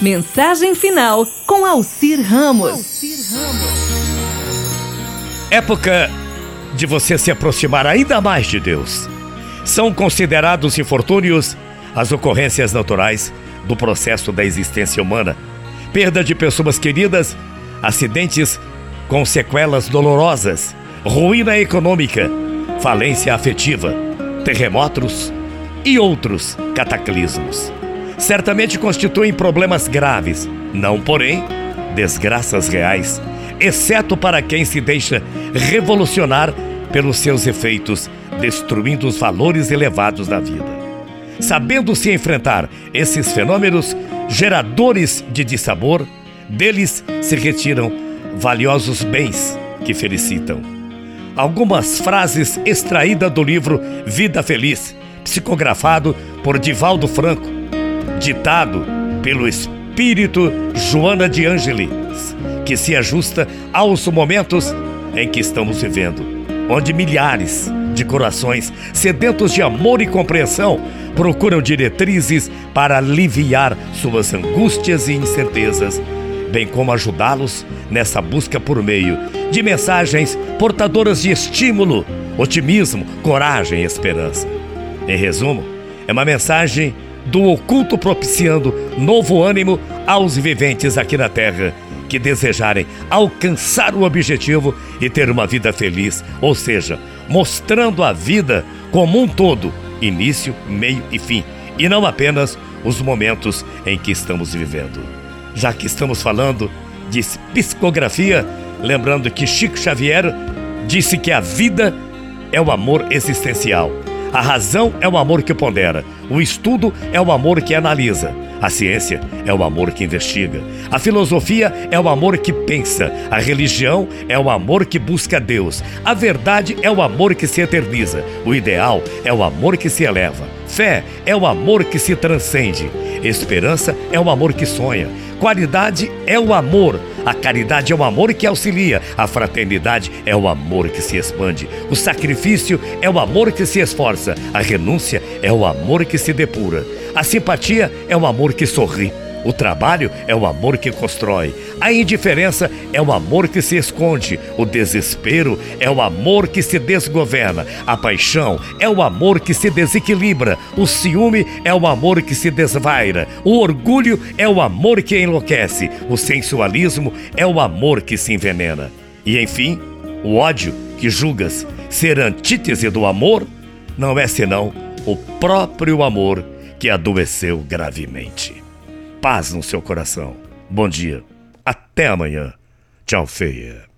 Mensagem final com Alcir Ramos. Época de você se aproximar ainda mais de Deus. São considerados infortúnios as ocorrências naturais do processo da existência humana, perda de pessoas queridas, acidentes com sequelas dolorosas, ruína econômica, falência afetiva, terremotos e outros cataclismos. Certamente constituem problemas graves, não, porém, desgraças reais, exceto para quem se deixa revolucionar pelos seus efeitos, destruindo os valores elevados da vida. Sabendo se enfrentar esses fenômenos geradores de dissabor, deles se retiram valiosos bens que felicitam. Algumas frases extraídas do livro Vida Feliz, psicografado por Divaldo Franco, ditado pelo espírito Joana de Ângeles, que se ajusta aos momentos em que estamos vivendo, onde milhares de corações sedentos de amor e compreensão procuram diretrizes para aliviar suas angústias e incertezas, bem como ajudá-los nessa busca por meio de mensagens portadoras de estímulo, otimismo, coragem e esperança. Em resumo, é uma mensagem do oculto propiciando novo ânimo aos viventes aqui na Terra que desejarem alcançar o objetivo e ter uma vida feliz, ou seja, mostrando a vida como um todo, início, meio e fim, e não apenas os momentos em que estamos vivendo. Já que estamos falando de psicografia, lembrando que Chico Xavier disse que a vida é o amor existencial. A razão é o amor que pondera, o estudo é o amor que analisa, a ciência é o amor que investiga, a filosofia é o amor que pensa, a religião é o amor que busca Deus, a verdade é o amor que se eterniza, o ideal é o amor que se eleva, fé é o amor que se transcende, esperança é o amor que sonha, qualidade é o amor. A caridade é o amor que auxilia, a fraternidade é o amor que se expande, o sacrifício é o amor que se esforça, a renúncia é o amor que se depura, a simpatia é o amor que sorri. O trabalho é o amor que constrói. A indiferença é o amor que se esconde. O desespero é o amor que se desgoverna. A paixão é o amor que se desequilibra. O ciúme é o amor que se desvaira. O orgulho é o amor que enlouquece. O sensualismo é o amor que se envenena. E enfim, o ódio que julgas ser antítese do amor não é senão o próprio amor que adoeceu gravemente paz no seu coração. Bom dia. Até amanhã. Tchau, feia.